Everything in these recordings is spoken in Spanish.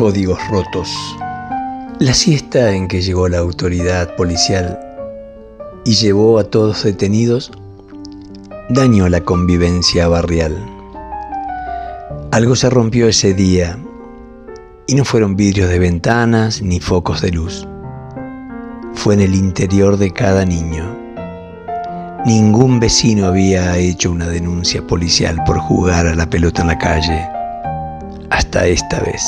Códigos rotos. La siesta en que llegó la autoridad policial y llevó a todos detenidos dañó la convivencia barrial. Algo se rompió ese día y no fueron vidrios de ventanas ni focos de luz. Fue en el interior de cada niño. Ningún vecino había hecho una denuncia policial por jugar a la pelota en la calle hasta esta vez.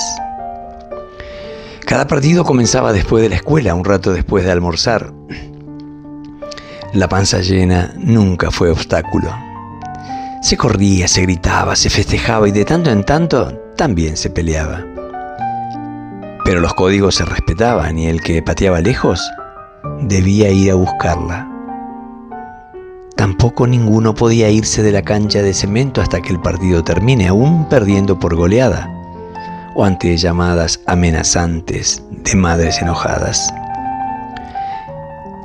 Cada partido comenzaba después de la escuela, un rato después de almorzar. La panza llena nunca fue obstáculo. Se corría, se gritaba, se festejaba y de tanto en tanto también se peleaba. Pero los códigos se respetaban y el que pateaba lejos debía ir a buscarla. Tampoco ninguno podía irse de la cancha de cemento hasta que el partido termine, aún perdiendo por goleada o ante llamadas amenazantes de madres enojadas.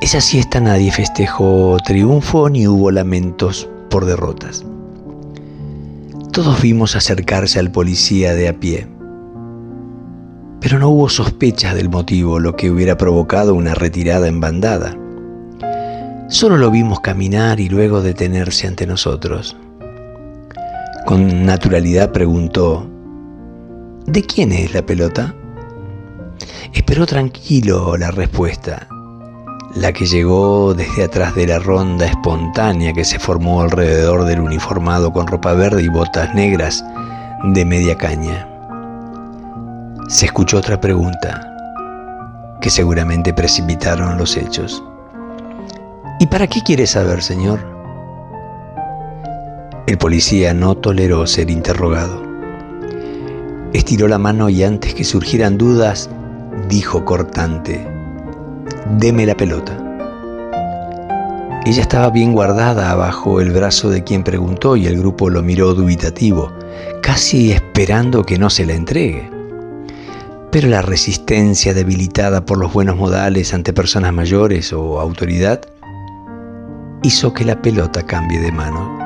Esa siesta nadie festejó triunfo ni hubo lamentos por derrotas. Todos vimos acercarse al policía de a pie, pero no hubo sospechas del motivo, lo que hubiera provocado una retirada en bandada. Solo lo vimos caminar y luego detenerse ante nosotros. Con naturalidad preguntó, ¿De quién es la pelota? Esperó tranquilo la respuesta, la que llegó desde atrás de la ronda espontánea que se formó alrededor del uniformado con ropa verde y botas negras de media caña. Se escuchó otra pregunta, que seguramente precipitaron los hechos. ¿Y para qué quiere saber, señor? El policía no toleró ser interrogado. Estiró la mano y antes que surgieran dudas, dijo cortante, deme la pelota. Ella estaba bien guardada abajo el brazo de quien preguntó y el grupo lo miró dubitativo, casi esperando que no se la entregue. Pero la resistencia debilitada por los buenos modales ante personas mayores o autoridad hizo que la pelota cambie de mano.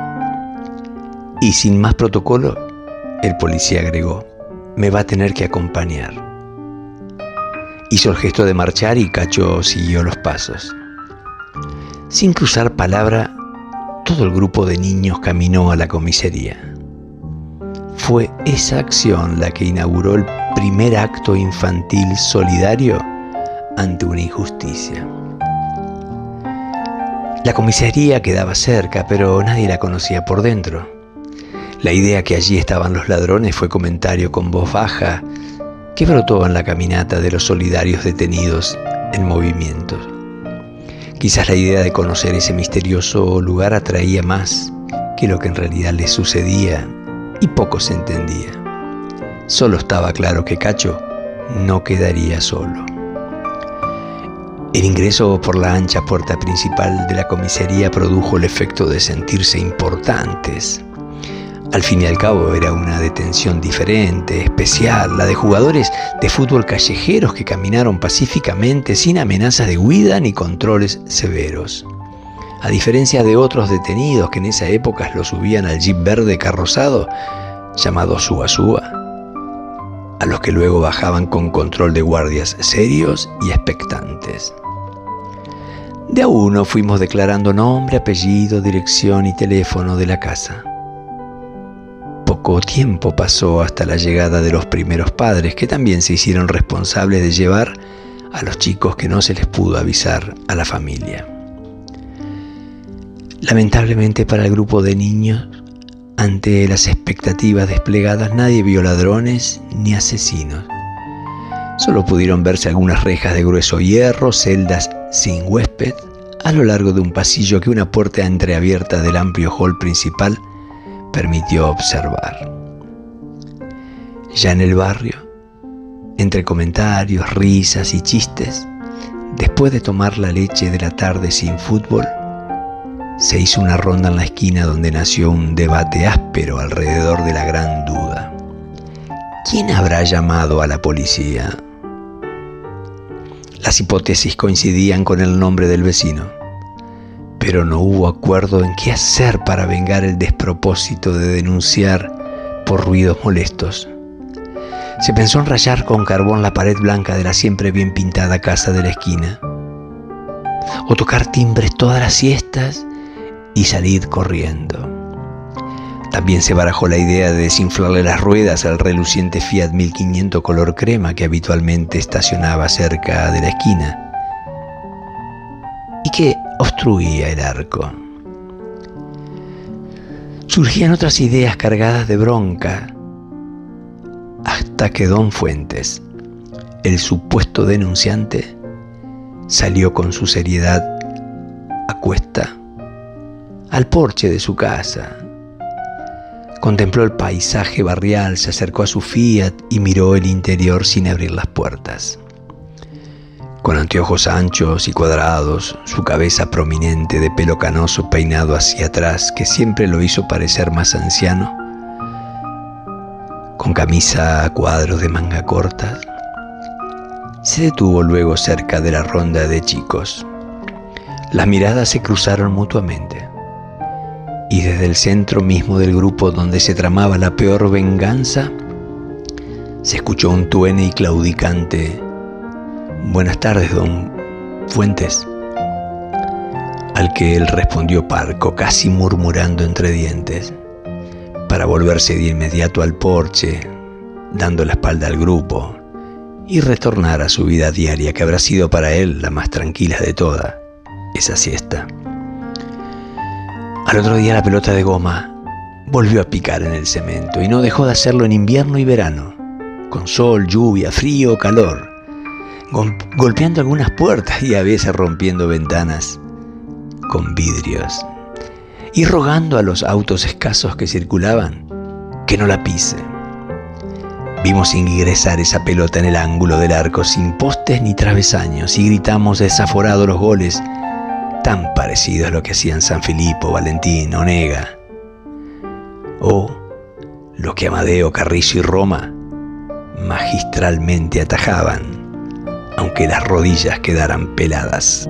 Y sin más protocolo, el policía agregó, me va a tener que acompañar. Hizo el gesto de marchar y Cacho siguió los pasos. Sin cruzar palabra, todo el grupo de niños caminó a la comisaría. Fue esa acción la que inauguró el primer acto infantil solidario ante una injusticia. La comisaría quedaba cerca, pero nadie la conocía por dentro. La idea que allí estaban los ladrones fue comentario con voz baja que brotó en la caminata de los solidarios detenidos en movimiento. Quizás la idea de conocer ese misterioso lugar atraía más que lo que en realidad les sucedía y poco se entendía. Solo estaba claro que Cacho no quedaría solo. El ingreso por la ancha puerta principal de la comisaría produjo el efecto de sentirse importantes al fin y al cabo era una detención diferente, especial, la de jugadores de fútbol callejeros que caminaron pacíficamente sin amenazas de huida ni controles severos. A diferencia de otros detenidos que en esa época lo subían al jeep verde carrozado llamado Suba Suba, a los que luego bajaban con control de guardias serios y expectantes. De a uno fuimos declarando nombre, apellido, dirección y teléfono de la casa poco tiempo pasó hasta la llegada de los primeros padres, que también se hicieron responsables de llevar a los chicos que no se les pudo avisar a la familia. Lamentablemente para el grupo de niños, ante las expectativas desplegadas, nadie vio ladrones ni asesinos. Solo pudieron verse algunas rejas de grueso hierro, celdas sin huésped, a lo largo de un pasillo que una puerta entreabierta del amplio hall principal permitió observar. Ya en el barrio, entre comentarios, risas y chistes, después de tomar la leche de la tarde sin fútbol, se hizo una ronda en la esquina donde nació un debate áspero alrededor de la gran duda. ¿Quién habrá llamado a la policía? Las hipótesis coincidían con el nombre del vecino pero no hubo acuerdo en qué hacer para vengar el despropósito de denunciar por ruidos molestos. Se pensó en rayar con carbón la pared blanca de la siempre bien pintada casa de la esquina, o tocar timbres todas las siestas y salir corriendo. También se barajó la idea de desinflarle las ruedas al reluciente Fiat 1500 color crema que habitualmente estacionaba cerca de la esquina y que obstruía el arco. Surgían otras ideas cargadas de bronca hasta que don Fuentes, el supuesto denunciante, salió con su seriedad a cuesta al porche de su casa. Contempló el paisaje barrial, se acercó a su Fiat y miró el interior sin abrir las puertas. Con anteojos anchos y cuadrados, su cabeza prominente de pelo canoso peinado hacia atrás, que siempre lo hizo parecer más anciano, con camisa a cuadros de manga corta, se detuvo luego cerca de la ronda de chicos. Las miradas se cruzaron mutuamente y desde el centro mismo del grupo donde se tramaba la peor venganza, se escuchó un tuene y claudicante Buenas tardes, don Fuentes. Al que él respondió parco, casi murmurando entre dientes, para volverse de inmediato al porche, dando la espalda al grupo, y retornar a su vida diaria, que habrá sido para él la más tranquila de toda, esa siesta. Al otro día la pelota de goma volvió a picar en el cemento y no dejó de hacerlo en invierno y verano, con sol, lluvia, frío calor golpeando algunas puertas y a veces rompiendo ventanas con vidrios y rogando a los autos escasos que circulaban que no la pise. Vimos ingresar esa pelota en el ángulo del arco sin postes ni travesaños y gritamos desaforados los goles tan parecidos a lo que hacían San Filipo, Valentín, Onega o lo que Amadeo, Carrizo y Roma magistralmente atajaban aunque las rodillas quedaran peladas.